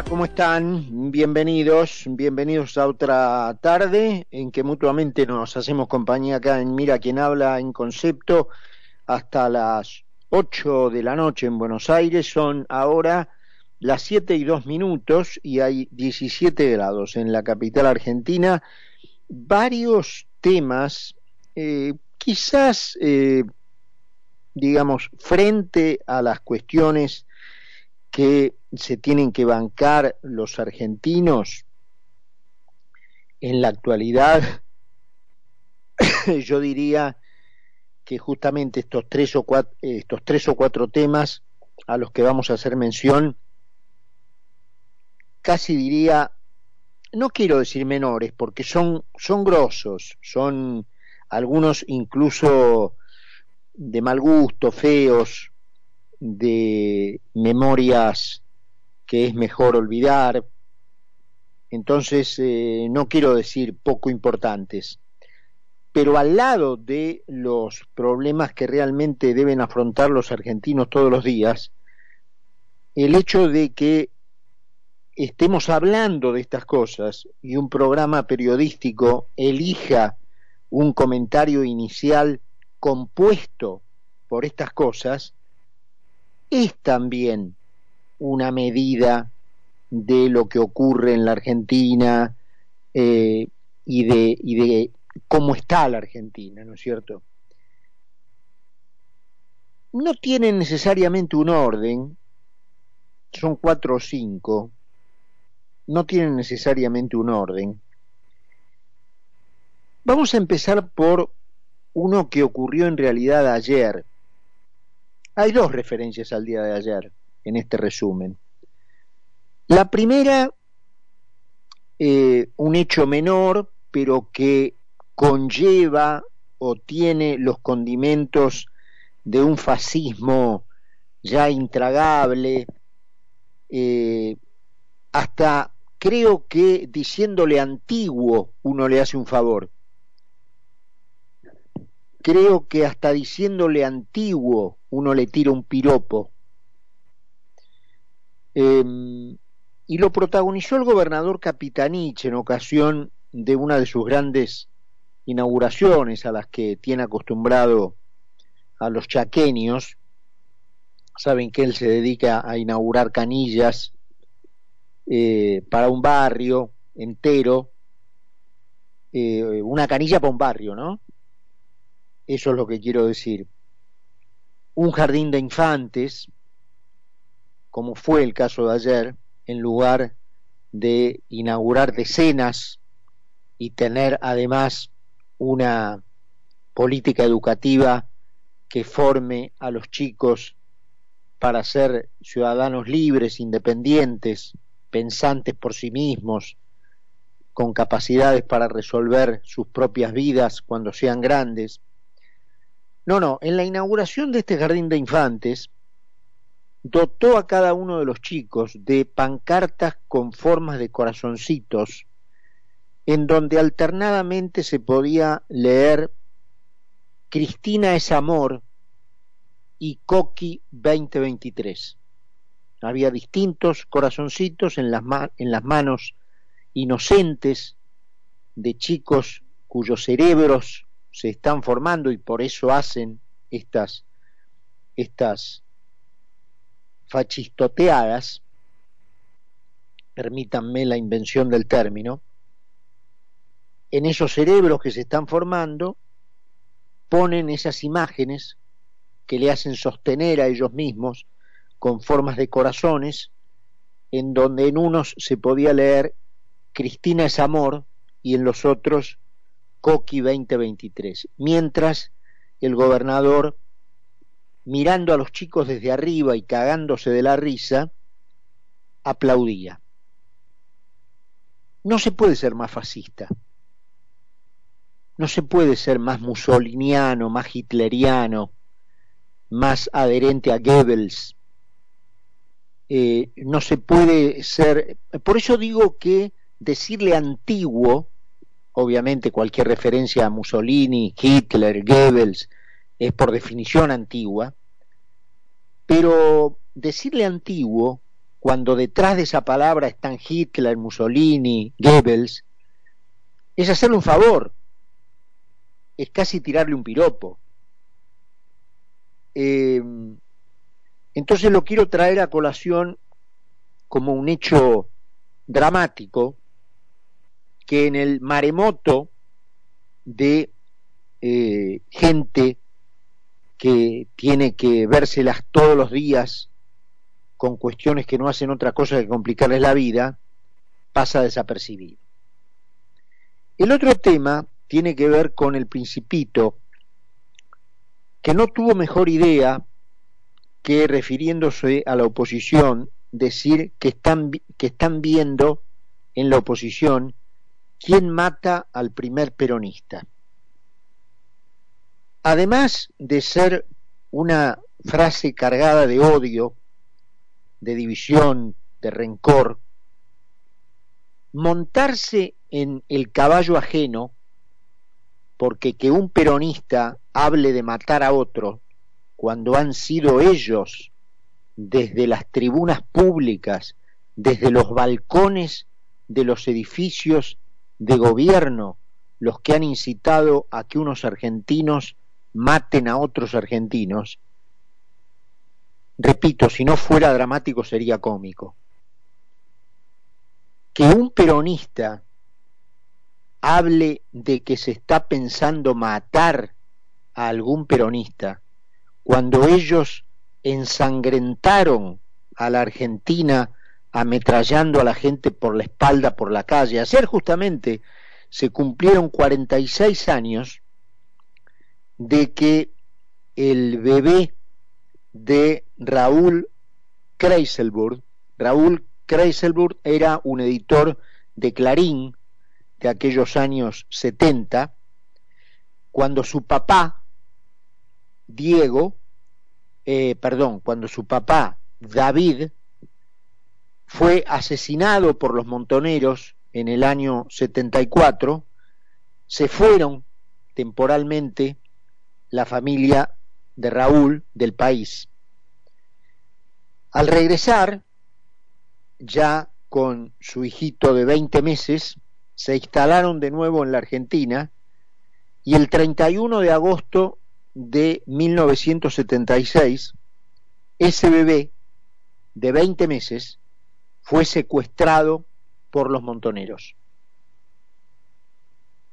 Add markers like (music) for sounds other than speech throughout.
¿cómo están? Bienvenidos, bienvenidos a otra tarde en que mutuamente nos hacemos compañía acá en Mira quien habla en concepto hasta las 8 de la noche en Buenos Aires. Son ahora las 7 y 2 minutos y hay 17 grados en la capital argentina. Varios temas, eh, quizás, eh, digamos, frente a las cuestiones que se tienen que bancar los argentinos en la actualidad, (coughs) yo diría que justamente estos tres o cuatro, estos tres o cuatro temas a los que vamos a hacer mención, casi diría, no quiero decir menores, porque son, son grosos, son algunos incluso de mal gusto, feos, de memorias que es mejor olvidar. Entonces, eh, no quiero decir poco importantes, pero al lado de los problemas que realmente deben afrontar los argentinos todos los días, el hecho de que estemos hablando de estas cosas y un programa periodístico elija un comentario inicial compuesto por estas cosas, es también una medida de lo que ocurre en la Argentina eh, y, de, y de cómo está la Argentina, ¿no es cierto? No tienen necesariamente un orden, son cuatro o cinco, no tienen necesariamente un orden. Vamos a empezar por uno que ocurrió en realidad ayer, hay dos referencias al día de ayer en este resumen. La primera, eh, un hecho menor, pero que conlleva o tiene los condimentos de un fascismo ya intragable, eh, hasta creo que diciéndole antiguo uno le hace un favor. Creo que hasta diciéndole antiguo uno le tira un piropo. Em, y lo protagonizó el gobernador Capitanich en ocasión de una de sus grandes inauguraciones a las que tiene acostumbrado a los chaqueños. Saben que él se dedica a inaugurar canillas eh, para un barrio entero, eh, una canilla para un barrio, ¿no? Eso es lo que quiero decir. Un jardín de infantes, como fue el caso de ayer, en lugar de inaugurar decenas y tener además una política educativa que forme a los chicos para ser ciudadanos libres, independientes, pensantes por sí mismos, con capacidades para resolver sus propias vidas cuando sean grandes, no, no, en la inauguración de este jardín de infantes, dotó a cada uno de los chicos de pancartas con formas de corazoncitos, en donde alternadamente se podía leer Cristina es amor y Coqui 2023. Había distintos corazoncitos en las, en las manos inocentes de chicos cuyos cerebros se están formando y por eso hacen estas, estas fachistoteadas, permítanme la invención del término, en esos cerebros que se están formando, ponen esas imágenes que le hacen sostener a ellos mismos con formas de corazones, en donde en unos se podía leer Cristina es amor y en los otros Coqui 2023, mientras el gobernador, mirando a los chicos desde arriba y cagándose de la risa, aplaudía. No se puede ser más fascista, no se puede ser más musoliniano, más hitleriano, más adherente a Goebbels, eh, no se puede ser, por eso digo que decirle antiguo obviamente cualquier referencia a Mussolini, Hitler, Goebbels es por definición antigua, pero decirle antiguo cuando detrás de esa palabra están Hitler, Mussolini, Goebbels, es hacerle un favor, es casi tirarle un piropo. Em, entonces lo quiero traer a colación como un hecho dramático que en el maremoto de eh, gente que tiene que vérselas todos los días con cuestiones que no hacen otra cosa que complicarles la vida, pasa desapercibido. El otro tema tiene que ver con el principito, que no tuvo mejor idea que refiriéndose a la oposición, decir que están, que están viendo en la oposición quién mata al primer peronista. Además de ser una frase cargada de odio, de división, de rencor, montarse en el caballo ajeno, porque que un peronista hable de matar a otro, cuando han sido ellos, desde las tribunas públicas, desde los balcones de los edificios de gobierno, los que han incitado a que unos argentinos maten a otros argentinos, repito, si no fuera dramático sería cómico. Que un peronista hable de que se está pensando matar a algún peronista cuando ellos ensangrentaron a la Argentina ametrallando a la gente por la espalda por la calle. Ayer justamente se cumplieron 46 años de que el bebé de Raúl Kreiselburg, Raúl Kreiselburg era un editor de Clarín de aquellos años 70, cuando su papá, Diego, eh, perdón, cuando su papá, David, fue asesinado por los montoneros en el año 74, se fueron temporalmente la familia de Raúl del país. Al regresar, ya con su hijito de 20 meses, se instalaron de nuevo en la Argentina y el 31 de agosto de 1976, ese bebé de 20 meses fue secuestrado por los montoneros.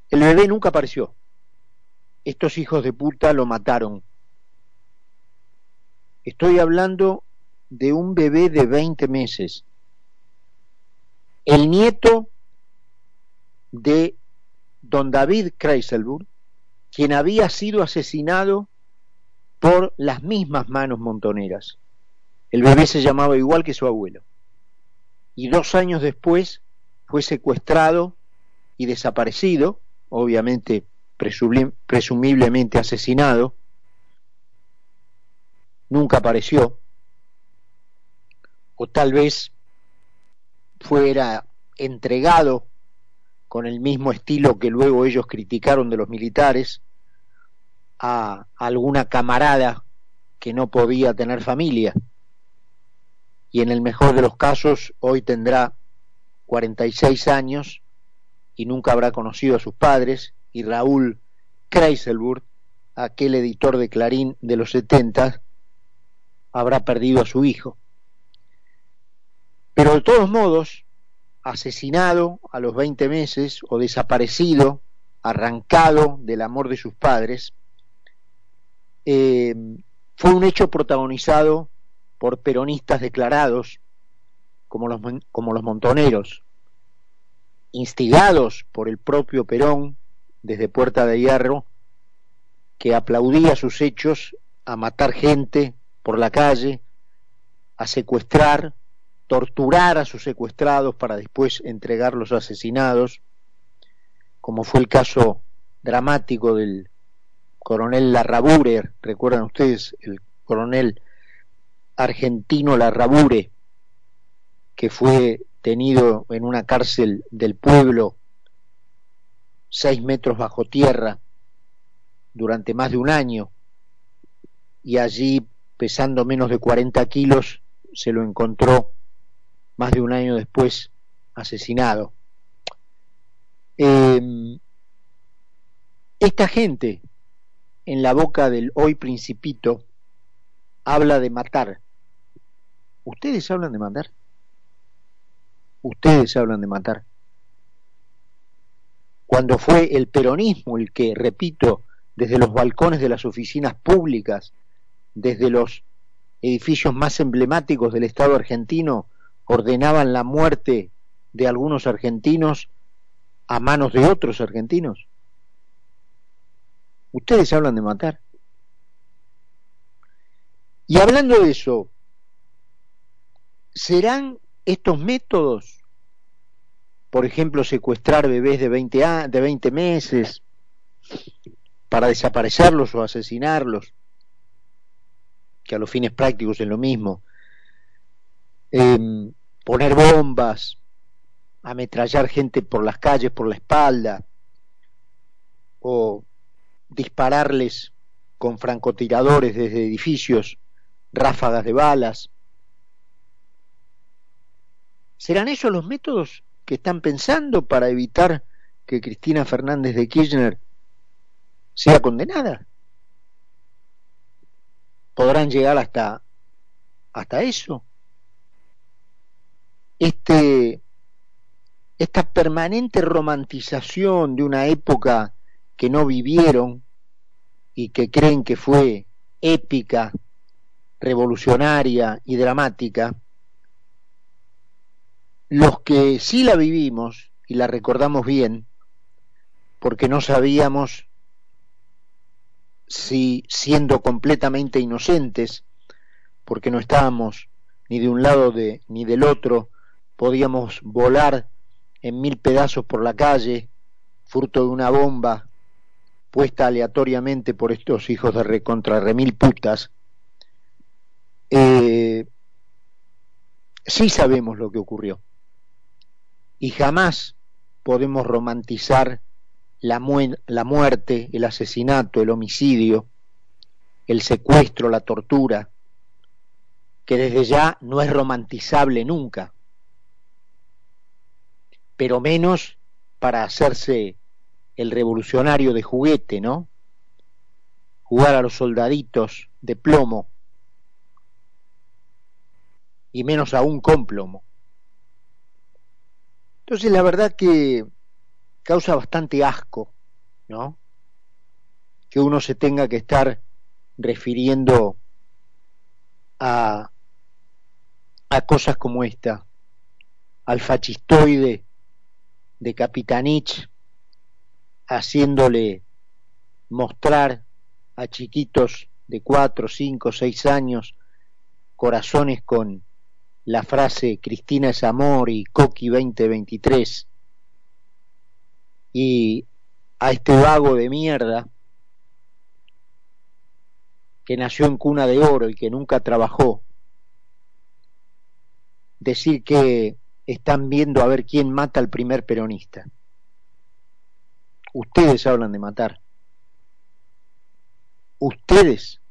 El bebé nunca apareció. Estos hijos de puta lo mataron. Estoy hablando de un bebé de 20 meses. El nieto de don David Kreiselburg, quien había sido asesinado por las mismas manos montoneras. El bebé se llamaba igual que su abuelo. Y dos años después fue secuestrado y desaparecido, obviamente presumiblemente asesinado, nunca apareció, o tal vez fuera entregado con el mismo estilo que luego ellos criticaron de los militares a alguna camarada que no podía tener familia. Y en el mejor de los casos hoy tendrá 46 años y nunca habrá conocido a sus padres y Raúl Kreiselburg, aquel editor de Clarín de los 70, habrá perdido a su hijo. Pero de todos modos, asesinado a los 20 meses o desaparecido, arrancado del amor de sus padres, eh, fue un hecho protagonizado por peronistas declarados como los, como los montoneros, instigados por el propio Perón desde Puerta de Hierro, que aplaudía sus hechos a matar gente por la calle, a secuestrar, torturar a sus secuestrados para después entregarlos asesinados, como fue el caso dramático del coronel Larrabure, recuerdan ustedes, el coronel argentino Larrabure, que fue tenido en una cárcel del pueblo seis metros bajo tierra durante más de un año y allí pesando menos de 40 kilos se lo encontró más de un año después asesinado. Em, esta gente, en la boca del hoy principito, habla de matar. ¿Ustedes hablan de matar? Ustedes hablan de matar. Cuando fue el peronismo el que, repito, desde los balcones de las oficinas públicas, desde los edificios más emblemáticos del Estado argentino, ordenaban la muerte de algunos argentinos a manos de otros argentinos. Ustedes hablan de matar. Y hablando de eso, ¿serán estos métodos, por ejemplo, secuestrar bebés de 20, de 20 meses para desaparecerlos o asesinarlos, que a los fines prácticos es lo mismo, em, poner bombas, ametrallar gente por las calles, por la espalda, o dispararles con francotiradores desde edificios, ráfagas de balas. ¿Serán esos los métodos que están pensando para evitar que Cristina Fernández de Kirchner sea condenada? ¿Podrán llegar hasta, hasta eso? Este esta permanente romantización de una época que no vivieron y que creen que fue épica, revolucionaria y dramática, los que sí la vivimos y la recordamos bien, porque no sabíamos si siendo completamente inocentes, porque no estábamos ni de un lado de, ni del otro, podíamos volar en mil pedazos por la calle, fruto de una bomba puesta aleatoriamente por estos hijos de recontra remil putas, eh, sí sabemos lo que ocurrió. Y jamás podemos romantizar la, muerte, el asesinato, el homicidio, el secuestro, la tortura, que desde ya no es romantizable nunca pero menos para hacerse el revolucionario de juguete, ¿no? Jugar a los soldaditos de plomo, y menos aún con plomo. Entonces la verdad que causa bastante asco, ¿no? Que uno se tenga que estar refiriendo a, a cosas como esta, al fascistoide de Capitanich haciéndole mostrar a chiquitos de cuatro, cinco, seis años corazones con la frase Cristina es amor y Coqui 2023 y a este vago de mierda que nació en cuna de oro y que nunca trabajó decir que están viendo a ver quién mata al primer peronista. Ustedes hablan de matar. Ustedes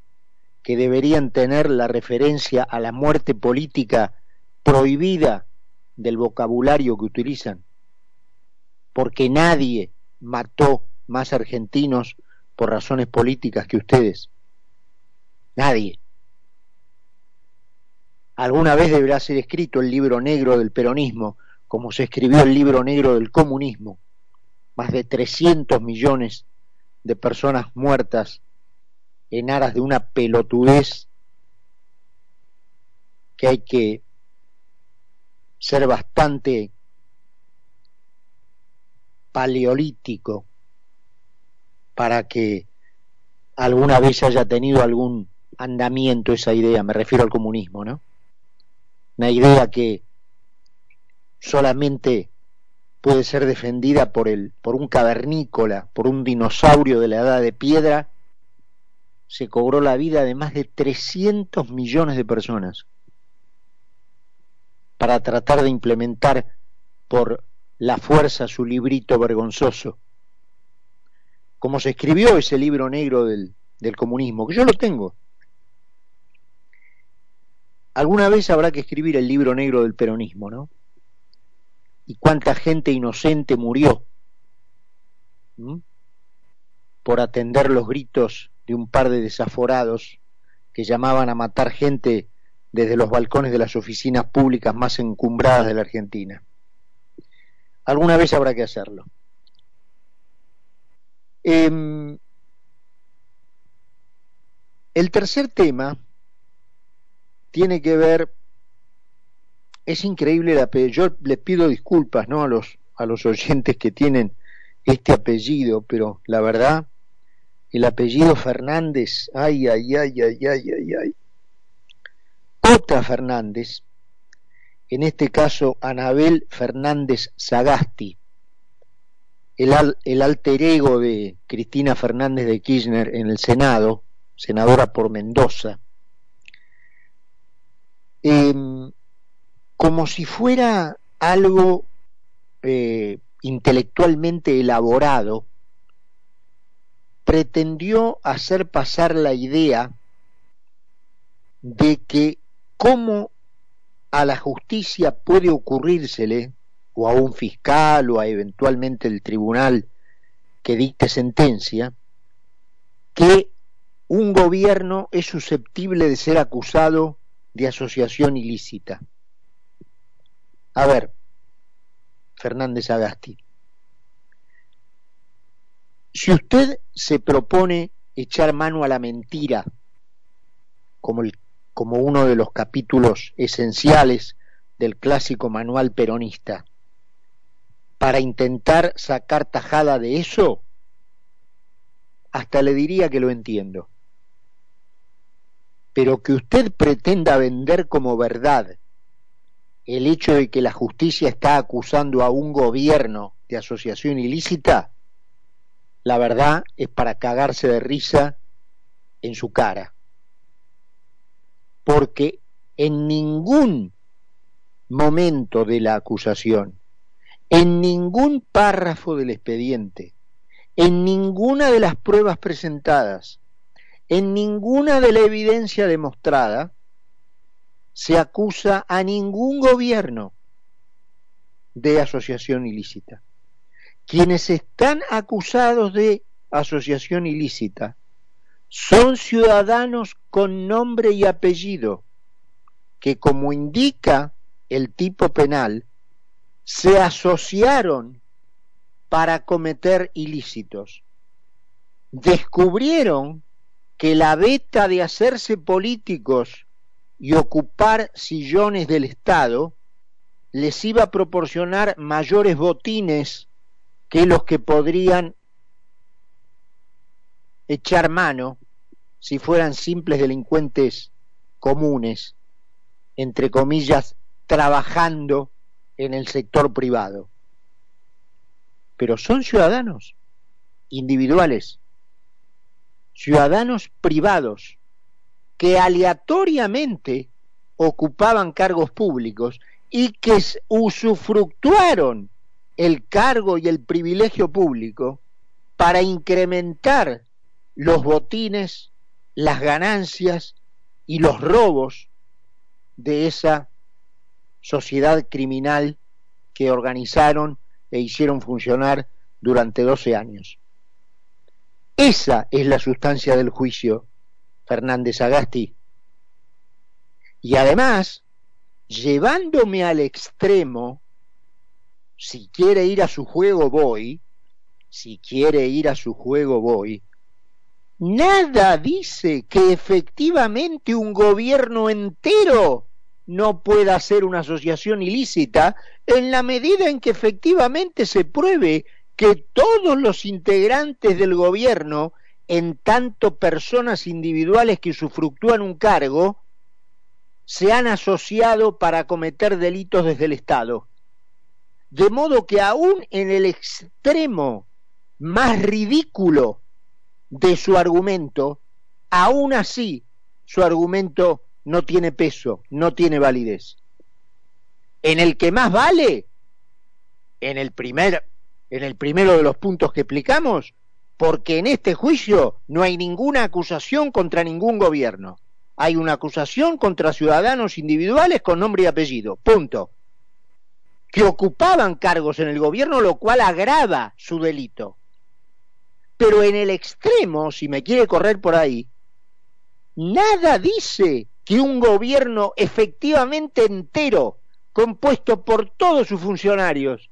que deberían tener la referencia a la muerte política prohibida del vocabulario que utilizan, porque nadie mató más argentinos por razones políticas que ustedes. Nadie. Alguna vez deberá ser escrito el libro negro del peronismo, como se escribió el libro negro del comunismo. Más de 300 millones de personas muertas en aras de una pelotudez que hay que ser bastante paleolítico para que alguna vez haya tenido algún andamiento esa idea, me refiero al comunismo, ¿no? una idea que solamente puede ser defendida por, el, por un cavernícola, por un dinosaurio de la edad de piedra, se cobró la vida de más de 300 millones de personas para tratar de implementar por la fuerza su librito vergonzoso. Como se escribió ese libro negro del, comunismo, que yo lo tengo, alguna vez habrá que escribir el libro negro del peronismo, ¿no? Y cuánta gente inocente murió por atender los gritos de un par de desaforados que llamaban a matar gente desde los balcones de las oficinas públicas más encumbradas de la Argentina. Alguna vez habrá que hacerlo. Em, el tercer tema tiene que ver, es increíble el apellido, yo les pido disculpas ¿no? a, los, a los oyentes que tienen este apellido, pero la verdad, el apellido Fernández, ay, ay, ay, ay, ay, ay, ay. Otra Fernández, en este caso Anabel Fernández Sagasti, el, alter ego de Cristina Fernández de Kirchner en el Senado, senadora por Mendoza, em, como si fuera algo eh, intelectualmente elaborado, pretendió hacer pasar la idea de que cómo a la justicia puede ocurrírsele, o a un fiscal, o a eventualmente el tribunal que dicte sentencia, que un gobierno es susceptible de ser acusado de asociación ilícita. A ver, Fernández Agasti, si usted se propone echar mano a la mentira, como, el, como uno de los capítulos esenciales del clásico manual peronista, para intentar sacar tajada de eso, hasta le diría que lo entiendo pero que usted pretenda vender como verdad el hecho de que la justicia está acusando a un gobierno de asociación ilícita, la verdad es para cagarse de risa en su cara. Porque en ningún momento de la acusación, en ningún párrafo del expediente, en ninguna de las pruebas presentadas, en ninguna de la evidencia demostrada se acusa a ningún gobierno de asociación ilícita. Quienes están acusados de asociación ilícita son ciudadanos con nombre y apellido que, como indica el tipo penal, se asociaron para cometer ilícitos. Descubrieron que la beta de hacerse políticos y ocupar sillones del Estado les iba a proporcionar mayores botines que los que podrían echar mano si fueran simples delincuentes comunes, entre comillas, trabajando en el sector privado. Pero son ciudadanos individuales ciudadanos privados que aleatoriamente ocupaban cargos públicos y que usufructuaron el cargo y el privilegio público para incrementar los botines, las ganancias y los robos de esa sociedad criminal que organizaron e hicieron funcionar durante 12 años. Esa es la sustancia del juicio, Fernández Agasti. Y además, llevándome al extremo, si quiere ir a su juego voy, si quiere ir a su juego voy, nada dice que efectivamente un gobierno entero no pueda hacer una asociación ilícita en la medida en que efectivamente se pruebe que todos los integrantes del gobierno, en tanto personas individuales que usufructúan un cargo, se han asociado para cometer delitos desde el Estado. De modo que aún en el extremo más ridículo de su argumento, aún así su argumento no tiene peso, no tiene validez. En el que más vale, en el primer en el primero de los puntos que explicamos, porque en este juicio no hay ninguna acusación contra ningún gobierno. hay una acusación contra ciudadanos individuales con nombre y apellido, punto. Que ocupaban cargos en el gobierno, lo cual agrava su delito. Pero en el extremo, si me quiere correr por ahí, nada dice que un gobierno efectivamente entero, compuesto por todos sus funcionarios,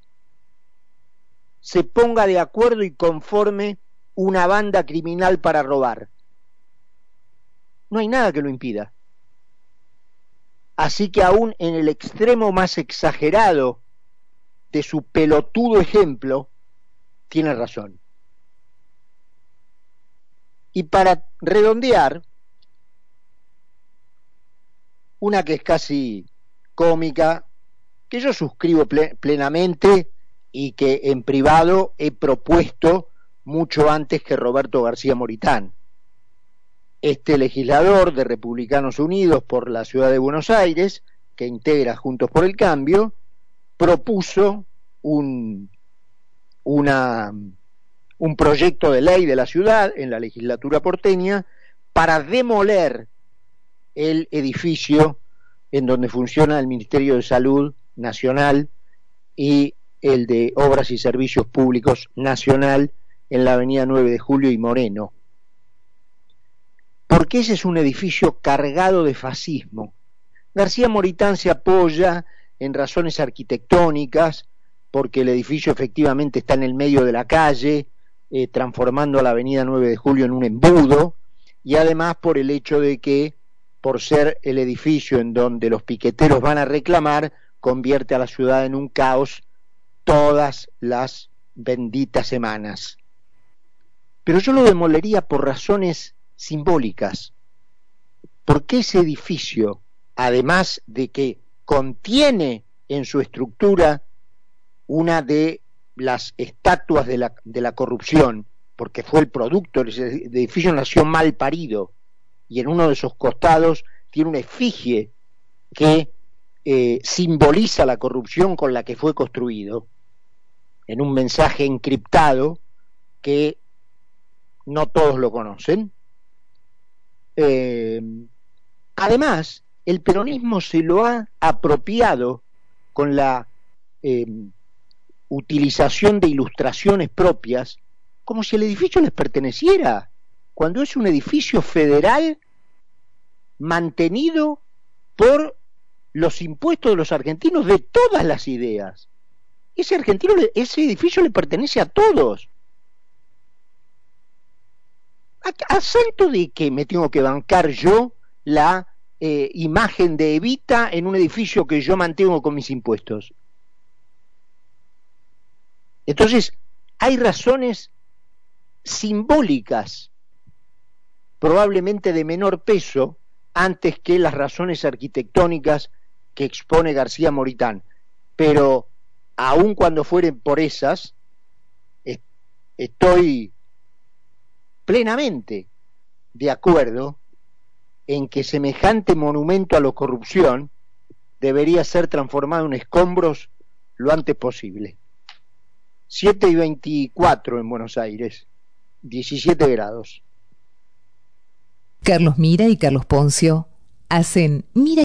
se ponga de acuerdo y conforme una banda criminal para robar. No hay nada que lo impida. Así que aún en el extremo más exagerado de su pelotudo ejemplo, tiene razón. Y para redondear, una que es casi cómica, que yo suscribo plenamente y que en privado he propuesto mucho antes que Roberto García Moritán. Este legislador de Republicanos Unidos por la Ciudad de Buenos Aires, que integra Juntos por el Cambio, propuso un, una, un proyecto de ley de la ciudad en la legislatura porteña para demoler el edificio en donde funciona el Ministerio de Salud Nacional y el de Obras y Servicios Públicos Nacional en la avenida 9 de Julio y Moreno. Porque ese es un edificio cargado de fascismo. García Moritán se apoya en razones arquitectónicas, porque el edificio efectivamente está en el medio de la calle, eh, transformando a la avenida 9 de Julio en un embudo, y además por el hecho de que, por ser el edificio en donde los piqueteros van a reclamar, convierte a la ciudad en un caos todas las benditas semanas. Pero yo lo demolería por razones simbólicas. Porque ese edificio, además de que contiene en su estructura una de las estatuas de la, de la corrupción, porque fue el producto, el edificio nació mal parido, y en uno de esos costados tiene una efigie que eh, simboliza la corrupción con la que fue construido, en un mensaje encriptado que no todos lo conocen. Eh, además, el peronismo se lo ha apropiado con la eh, utilización de ilustraciones propias, como si el edificio les perteneciera, cuando es un edificio federal mantenido por los impuestos de los argentinos de todas las ideas. Ese argentino, ese edificio le pertenece a todos. ¿A, santo de que me tengo que bancar yo la eh, imagen de Evita en un edificio que yo mantengo con mis impuestos? Entonces, hay razones simbólicas, probablemente de menor peso, antes que las razones arquitectónicas que expone García Moritán. Pero aun cuando fueren por esas, estoy plenamente de acuerdo en que semejante monumento a la corrupción debería ser transformado en escombros lo antes posible. 7 y 24 en Buenos Aires, 17 grados. Carlos Mira y Carlos Poncio hacen Mira